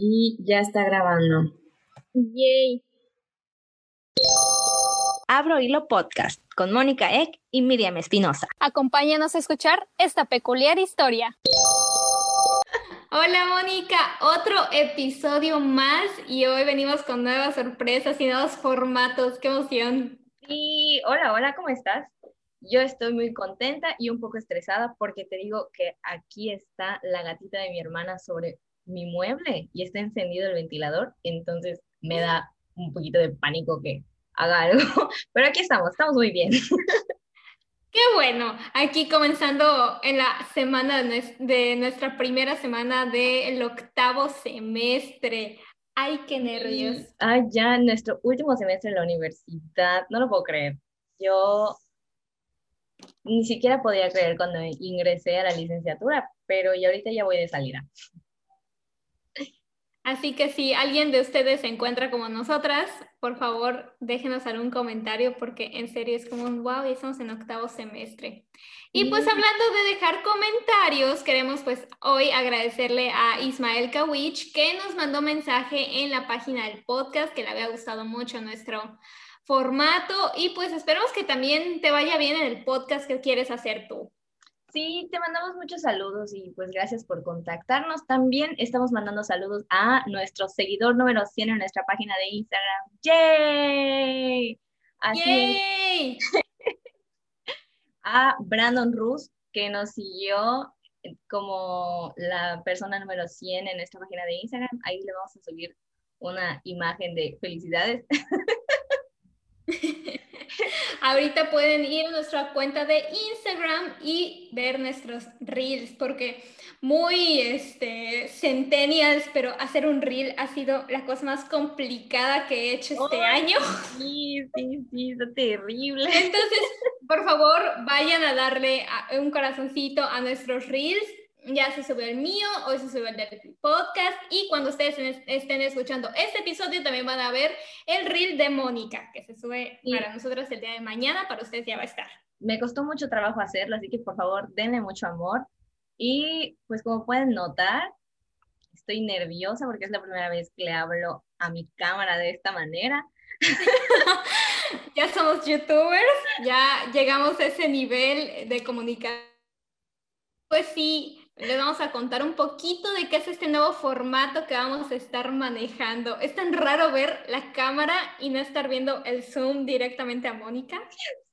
Y ya está grabando. Yay. Abro Hilo Podcast con Mónica Eck y Miriam Espinosa. Acompáñanos a escuchar esta peculiar historia. Hola Mónica, otro episodio más y hoy venimos con nuevas sorpresas y nuevos formatos. ¡Qué emoción! Sí, hola, hola, ¿cómo estás? Yo estoy muy contenta y un poco estresada porque te digo que aquí está la gatita de mi hermana sobre mi mueble y está encendido el ventilador, entonces me da un poquito de pánico que haga algo, pero aquí estamos, estamos muy bien. Qué bueno, aquí comenzando en la semana de nuestra primera semana del octavo semestre. Ay, qué nervios. Ay, ya, nuestro último semestre en la universidad, no lo puedo creer. Yo ni siquiera podía creer cuando ingresé a la licenciatura, pero ya ahorita ya voy de salida. Así que si alguien de ustedes se encuentra como nosotras, por favor déjenos algún comentario porque en serio es como un wow, ya estamos en octavo semestre. Y pues hablando de dejar comentarios, queremos pues hoy agradecerle a Ismael Kawich que nos mandó mensaje en la página del podcast que le había gustado mucho nuestro formato y pues esperamos que también te vaya bien en el podcast que quieres hacer tú. Sí, te mandamos muchos saludos y pues gracias por contactarnos. También estamos mandando saludos a nuestro seguidor número 100 en nuestra página de Instagram. ¡Yay! Así a Brandon Rus, que nos siguió como la persona número 100 en nuestra página de Instagram. Ahí le vamos a subir una imagen de felicidades. Ahorita pueden ir a nuestra cuenta de Instagram y ver nuestros reels, porque muy este, centennials, pero hacer un reel ha sido la cosa más complicada que he hecho este año. Sí, sí, sí, es terrible. Entonces, por favor, vayan a darle un corazoncito a nuestros reels ya se subió el mío, hoy se subió el del podcast y cuando ustedes estén escuchando este episodio también van a ver el reel de Mónica que se sube para nosotros el día de mañana, para ustedes ya va a estar. Me costó mucho trabajo hacerlo, así que por favor denle mucho amor y pues como pueden notar, estoy nerviosa porque es la primera vez que le hablo a mi cámara de esta manera. ya somos youtubers, ya llegamos a ese nivel de comunicación. Pues sí, les vamos a contar un poquito de qué es este nuevo formato que vamos a estar manejando. Es tan raro ver la cámara y no estar viendo el Zoom directamente a Mónica.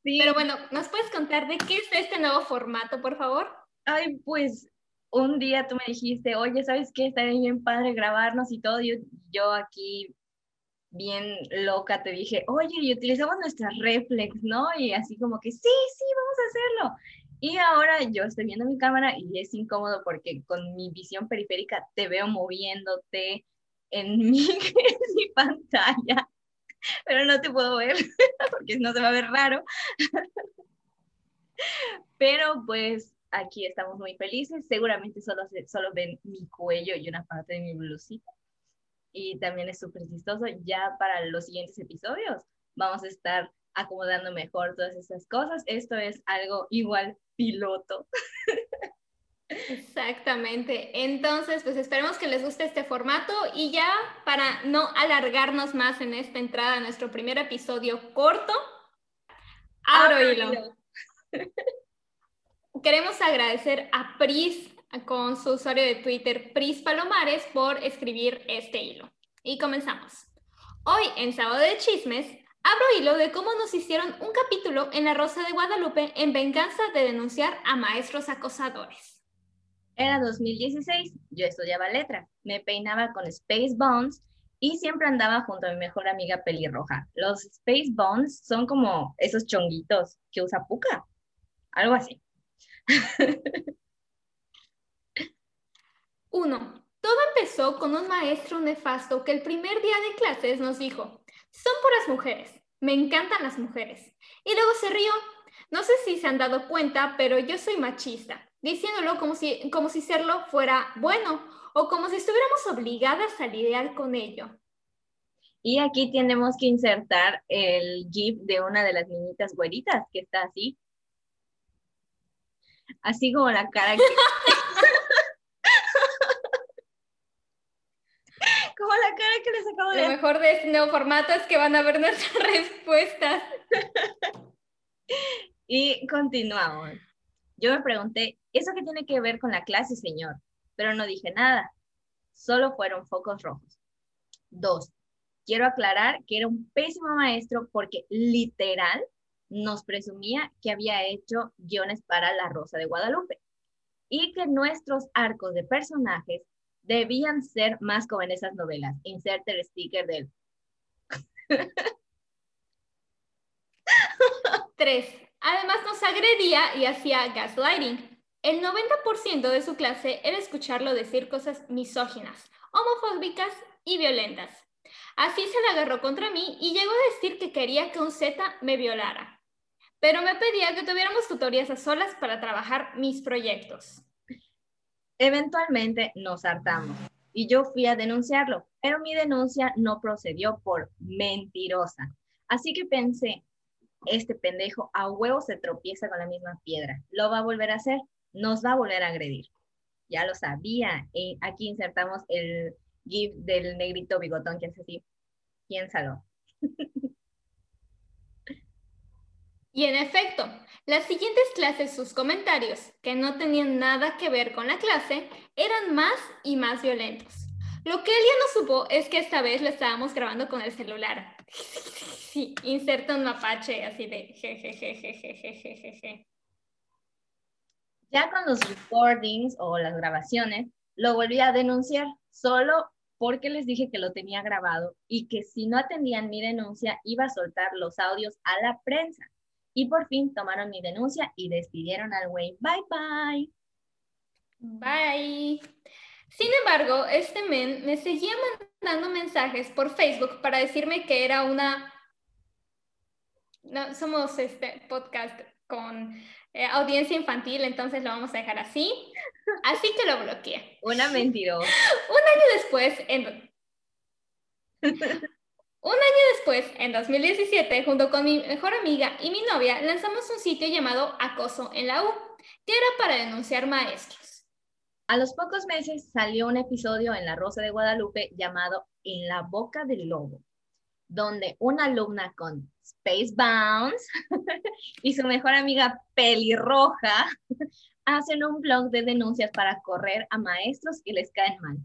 Sí. Pero bueno, ¿nos puedes contar de qué es este nuevo formato, por favor? Ay, pues un día tú me dijiste, oye, ¿sabes qué? Estaría bien padre grabarnos y todo. Yo, yo aquí bien loca te dije, oye, y utilizamos nuestra reflex, ¿no? Y así como que, sí, sí, vamos a hacerlo. Y ahora yo estoy viendo mi cámara y es incómodo porque con mi visión periférica te veo moviéndote en mi, pantalla, pero no te puedo ver porque no se va a ver raro. Pero pues aquí estamos muy felices. Seguramente solo, solo ven mi cuello y una parte de mi blusita. Y también es súper chistoso. Ya para los siguientes episodios vamos a estar acomodando mejor todas esas cosas. Esto es algo igual piloto. Exactamente. Entonces, pues esperemos que les guste este formato y ya para no alargarnos más en esta entrada nuestro primer episodio corto, abro hilo. Queremos agradecer a Pris con su usuario de Twitter, Pris Palomares, por escribir este hilo. Y comenzamos. Hoy, en Sábado de Chismes, Abro hilo de cómo nos hicieron un capítulo en La Rosa de Guadalupe en venganza de denunciar a maestros acosadores. Era 2016, yo estudiaba letra, me peinaba con Space Bones y siempre andaba junto a mi mejor amiga pelirroja. Los Space Bones son como esos chonguitos que usa Puka, algo así. Uno, todo empezó con un maestro nefasto que el primer día de clases nos dijo, son puras mujeres. Me encantan las mujeres. Y luego se rió. No sé si se han dado cuenta, pero yo soy machista, diciéndolo como si, como si serlo fuera bueno o como si estuviéramos obligadas a lidiar con ello. Y aquí tenemos que insertar el GIF de una de las niñitas güeritas que está así. Así como la cara que... Como la cara que les acabo de Lo mejor de este nuevo formato es que van a ver nuestras respuestas. Y continuamos. Yo me pregunté, ¿eso qué tiene que ver con la clase, señor? Pero no dije nada. Solo fueron focos rojos. Dos, quiero aclarar que era un pésimo maestro porque literal nos presumía que había hecho guiones para La Rosa de Guadalupe y que nuestros arcos de personajes debían ser más como en esas novelas. Inserte el sticker del... Tres, además nos agredía y hacía gaslighting. El 90% de su clase era escucharlo decir cosas misóginas, homofóbicas y violentas. Así se la agarró contra mí y llegó a decir que quería que un Z me violara. Pero me pedía que tuviéramos tutorías a solas para trabajar mis proyectos. Eventualmente nos hartamos y yo fui a denunciarlo, pero mi denuncia no procedió por mentirosa. Así que pensé, este pendejo a huevo se tropieza con la misma piedra, lo va a volver a hacer, nos va a volver a agredir. Ya lo sabía. Y aquí insertamos el GIF del negrito bigotón que hace así. Piénsalo. Y en efecto, las siguientes clases, sus comentarios, que no tenían nada que ver con la clase, eran más y más violentos. Lo que él ya no supo es que esta vez lo estábamos grabando con el celular. Sí, inserta un mapache así de jejejejejejeje. Ya con los recordings o las grabaciones, lo volví a denunciar solo porque les dije que lo tenía grabado y que si no atendían mi denuncia iba a soltar los audios a la prensa. Y por fin tomaron mi denuncia y despidieron al güey. Bye bye. Bye. Sin embargo, este men me seguía mandando mensajes por Facebook para decirme que era una... No, somos este podcast con eh, audiencia infantil, entonces lo vamos a dejar así. Así que lo bloqueé. Una mentirosa. Un año después, en... Después, en 2017, junto con mi mejor amiga y mi novia, lanzamos un sitio llamado Acoso en la U, que era para denunciar maestros. A los pocos meses salió un episodio en La Rosa de Guadalupe llamado En la boca del lobo, donde una alumna con Space Bounce y su mejor amiga pelirroja hacen un blog de denuncias para correr a maestros que les caen mal.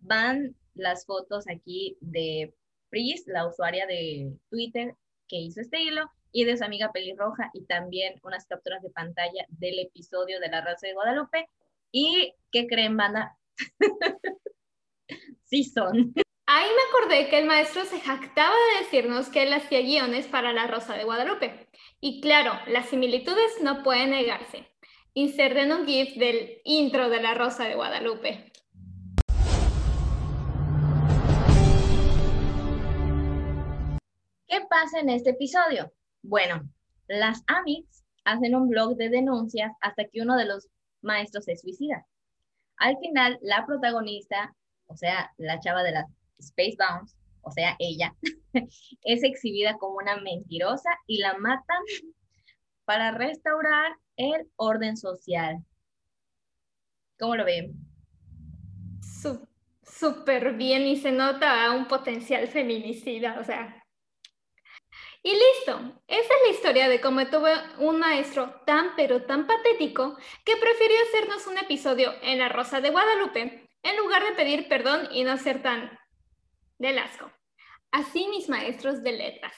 Van las fotos aquí de Pris, la usuaria de Twitter que hizo este hilo, y de su amiga pelirroja, y también unas capturas de pantalla del episodio de La Raza de Guadalupe. ¿Y qué creen, banda? sí son. Ahí me acordé que el maestro se jactaba de decirnos que él hacía guiones para La Rosa de Guadalupe. Y claro, las similitudes no pueden negarse. Inserten un GIF del intro de La Rosa de Guadalupe. Pasa en este episodio? Bueno, las amics hacen un blog de denuncias hasta que uno de los maestros se suicida. Al final, la protagonista, o sea, la chava de las Space Bounce, o sea, ella, es exhibida como una mentirosa y la matan para restaurar el orden social. ¿Cómo lo ven? Súper bien y se nota un potencial feminicida, o sea, y listo, esa es la historia de cómo tuve un maestro tan pero tan patético que prefirió hacernos un episodio en La Rosa de Guadalupe en lugar de pedir perdón y no ser tan del asco. Así mis maestros de letras.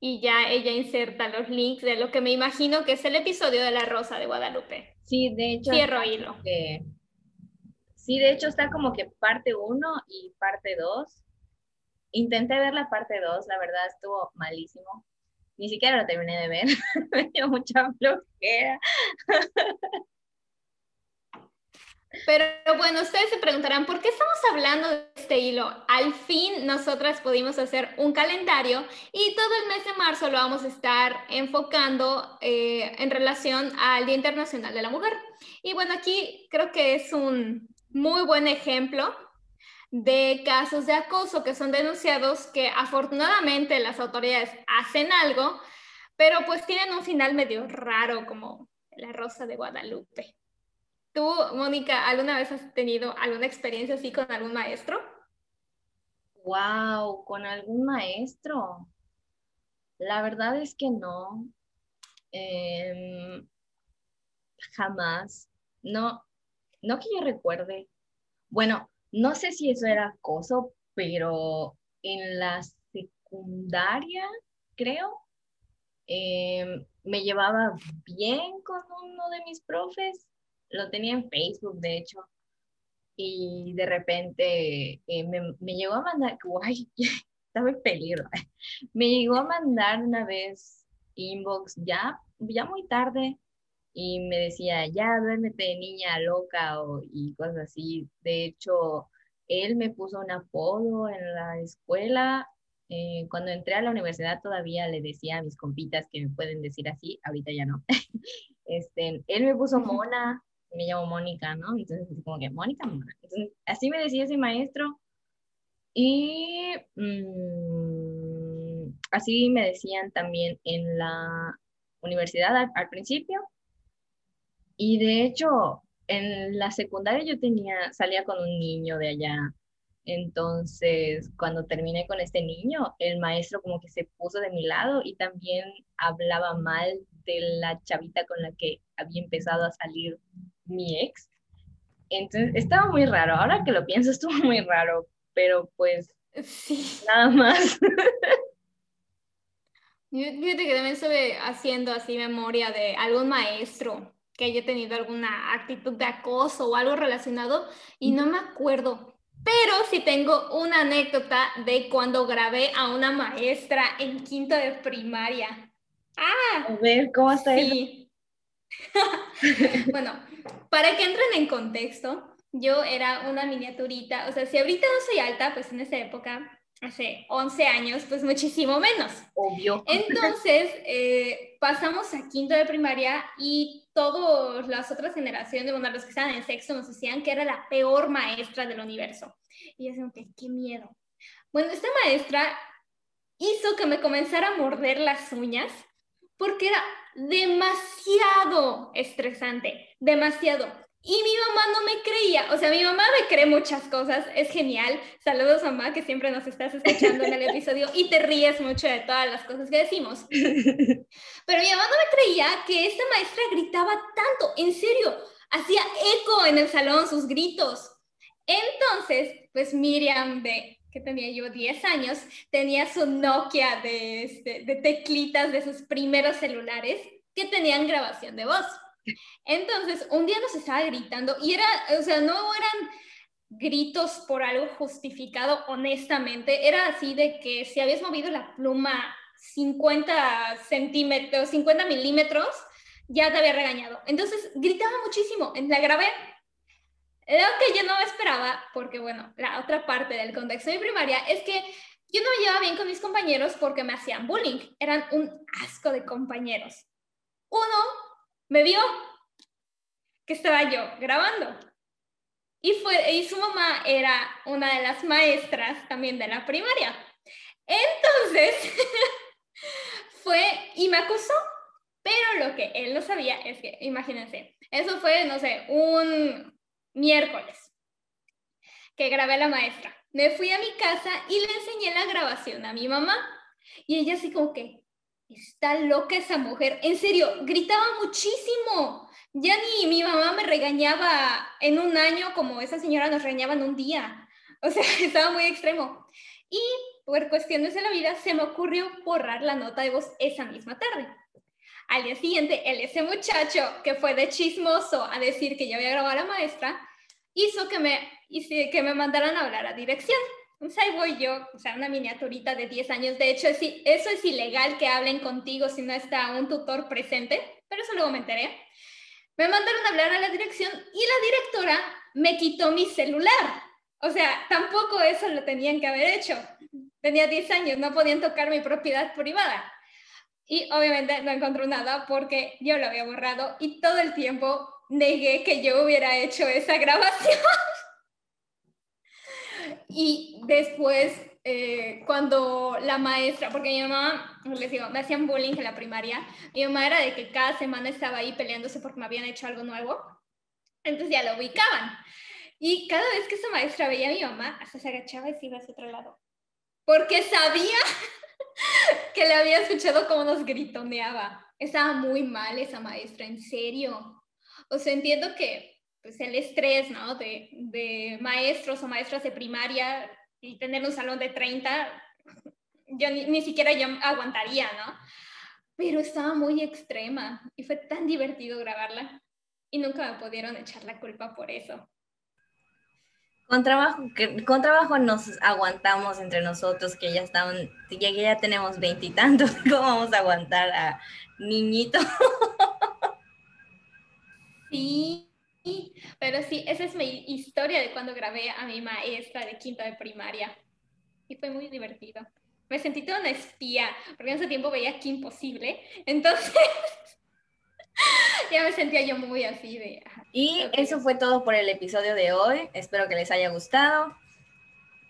Y ya ella inserta los links de lo que me imagino que es el episodio de La Rosa de Guadalupe. Sí, de hecho. Cierro hilo. sí, de hecho está como que parte 1 y parte 2 Intenté ver la parte 2, la verdad estuvo malísimo. Ni siquiera lo terminé de ver. Me dio mucha flojera. Pero bueno, ustedes se preguntarán, ¿por qué estamos hablando de este hilo? Al fin nosotras pudimos hacer un calendario y todo el mes de marzo lo vamos a estar enfocando eh, en relación al Día Internacional de la Mujer. Y bueno, aquí creo que es un muy buen ejemplo de casos de acoso que son denunciados que afortunadamente las autoridades hacen algo, pero pues tienen un final medio raro como la Rosa de Guadalupe. ¿Tú, Mónica, alguna vez has tenido alguna experiencia así con algún maestro? Wow, con algún maestro. La verdad es que no. Em, jamás. No, no que yo recuerde. Bueno, no sé si eso era acoso, pero en la secundaria, creo, em, me llevaba bien con uno de mis profes. Lo tenía en Facebook, de hecho. Y de repente eh, me, me, llegó a mandar, guay, estaba en peligro. me llegó a mandar una vez inbox ya, ya muy tarde y me decía, ya duérmete niña loca o, y cosas así. De hecho, él me puso un apodo en la escuela. Eh, cuando entré a la universidad todavía le decía a mis compitas que me pueden decir así, ahorita ya no. este, él me puso Mona, me llamo Mónica, ¿no? Entonces, como que Mónica, Mona. Entonces, así me decía ese maestro. Y mm, así me decían también en la universidad al principio. Y de hecho, en la secundaria yo tenía, salía con un niño de allá. Entonces, cuando terminé con este niño, el maestro como que se puso de mi lado y también hablaba mal de la chavita con la que había empezado a salir mi ex. Entonces, estaba muy raro. Ahora que lo pienso, estuvo muy raro, pero pues sí. nada más. Fíjate que también estuve haciendo así memoria de algún maestro que haya tenido alguna actitud de acoso o algo relacionado y no me acuerdo. Pero sí tengo una anécdota de cuando grabé a una maestra en quinto de primaria. Ah, a ver, ¿cómo está sí. bueno, para que entren en contexto, yo era una miniaturita, o sea, si ahorita no soy alta, pues en esa época hace 11 años, pues muchísimo menos. Obvio. Entonces, eh, pasamos a quinto de primaria y todas las otras generaciones, bueno, los que estaban en sexto nos decían que era la peor maestra del universo. Y yo decía, qué miedo. Bueno, esta maestra hizo que me comenzara a morder las uñas porque era demasiado estresante, demasiado. Y mi mamá no me creía, o sea, mi mamá me cree muchas cosas, es genial. Saludos mamá, que siempre nos estás escuchando en el episodio y te ríes mucho de todas las cosas que decimos. Pero mi mamá no me creía que esta maestra gritaba tanto, en serio, hacía eco en el salón sus gritos. Entonces, pues Miriam de que tenía yo 10 años, tenía su Nokia de, este, de teclitas de sus primeros celulares que tenían grabación de voz. Entonces, un día nos estaba gritando y era, o sea, no eran gritos por algo justificado, honestamente, era así de que si habías movido la pluma 50 centímetros, 50 milímetros, ya te había regañado. Entonces, gritaba muchísimo, la grabé. Lo que yo no esperaba, porque bueno, la otra parte del contexto de primaria es que yo no me llevaba bien con mis compañeros porque me hacían bullying. Eran un asco de compañeros. Uno me vio que estaba yo grabando. Y, fue, y su mamá era una de las maestras también de la primaria. Entonces, fue y me acusó. Pero lo que él no sabía es que, imagínense, eso fue, no sé, un miércoles que grabé a la maestra. Me fui a mi casa y le enseñé la grabación a mi mamá. Y ella así como que, Está loca esa mujer. En serio, gritaba muchísimo. Ya ni mi mamá me regañaba en un año como esa señora nos regañaba en un día. O sea, estaba muy extremo. Y por cuestiones de la vida se me ocurrió borrar la nota de voz esa misma tarde. Al día siguiente, el ese muchacho que fue de chismoso a decir que yo había grabado a la maestra, hizo que me, que me mandaran a hablar a dirección. Ahí voy yo, o sea, una miniaturita de 10 años. De hecho, eso es ilegal que hablen contigo si no está un tutor presente, pero eso luego me enteré. Me mandaron a hablar a la dirección y la directora me quitó mi celular. O sea, tampoco eso lo tenían que haber hecho. Tenía 10 años, no podían tocar mi propiedad privada. Y obviamente no encontró nada porque yo lo había borrado y todo el tiempo negué que yo hubiera hecho esa grabación. Y después, eh, cuando la maestra, porque mi mamá, les digo, me hacían bullying en la primaria, mi mamá era de que cada semana estaba ahí peleándose porque me habían hecho algo nuevo, entonces ya lo ubicaban. Y cada vez que esa maestra veía a mi mamá, hasta se agachaba y se iba hacia otro lado. porque sabía que le había escuchado cómo nos gritoneaba. Estaba muy mal esa maestra, en serio. O sea, entiendo que pues, el estrés, ¿no? De, de maestros o maestras de primaria y tener un salón de 30, yo ni, ni siquiera yo aguantaría, ¿no? Pero estaba muy extrema y fue tan divertido grabarla y nunca me pudieron echar la culpa por eso. Con trabajo, con trabajo nos aguantamos entre nosotros, que ya están, que ya tenemos veintitantos, ¿cómo vamos a aguantar a niñito? Sí, pero sí, esa es mi historia de cuando grabé a mi maestra de quinta de primaria. Y fue muy divertido. Me sentí toda una espía, porque en ese tiempo veía que imposible. Entonces, ya me sentía yo muy así de... Y eso fue todo por el episodio de hoy. Espero que les haya gustado.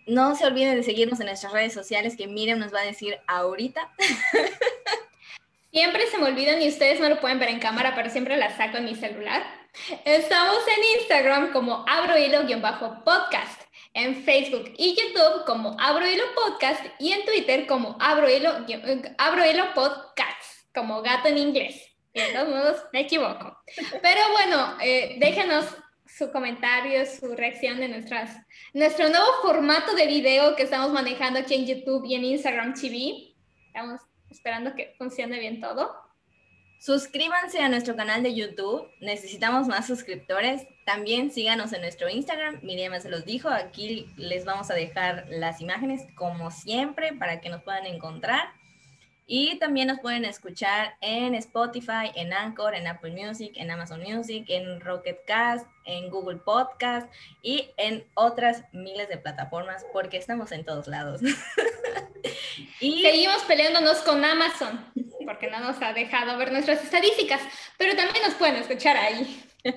No se olviden de seguirnos en nuestras redes sociales que Miriam nos va a decir ahorita. Siempre se me olvidan y ustedes no lo pueden ver en cámara, pero siempre la saco en mi celular. Estamos en Instagram como abrohilo-podcast, en Facebook y YouTube como abrohilo podcast y en Twitter como abrohilo, abrohilo podcast, como gato en inglés. De todos modos, me equivoco. Pero bueno, eh, déjenos su comentario, su reacción de nuestras, nuestro nuevo formato de video que estamos manejando aquí en YouTube y en Instagram TV. Estamos esperando que funcione bien todo. Suscríbanse a nuestro canal de YouTube, necesitamos más suscriptores. También síganos en nuestro Instagram, Miriam se los dijo, aquí les vamos a dejar las imágenes como siempre para que nos puedan encontrar. Y también nos pueden escuchar en Spotify, en Anchor, en Apple Music, en Amazon Music, en Rocket Cast, en Google Podcast y en otras miles de plataformas porque estamos en todos lados. y seguimos peleándonos con Amazon porque no nos ha dejado ver nuestras estadísticas, pero también nos pueden escuchar ahí.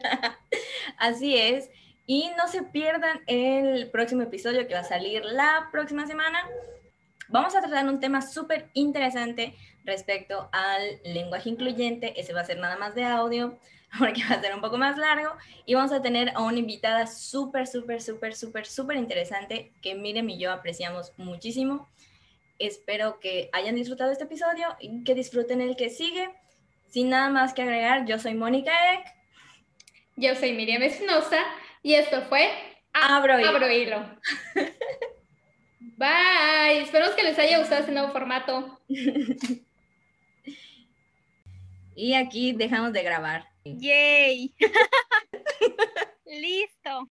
Así es. Y no se pierdan el próximo episodio que va a salir la próxima semana Vamos a tratar un tema súper interesante respecto al lenguaje incluyente. Ese va a ser nada más de audio, porque va a ser un poco más largo. Y vamos a tener a una invitada súper, súper, súper, súper, súper interesante que Miriam y yo apreciamos muchísimo. Espero que hayan disfrutado este episodio y que disfruten el que sigue. Sin nada más que agregar, yo soy Mónica Eck. Yo soy Miriam Espinosa y esto fue Abro Abro Hilo. Bye. Esperamos que les haya gustado este nuevo formato. y aquí dejamos de grabar. Yay. Listo.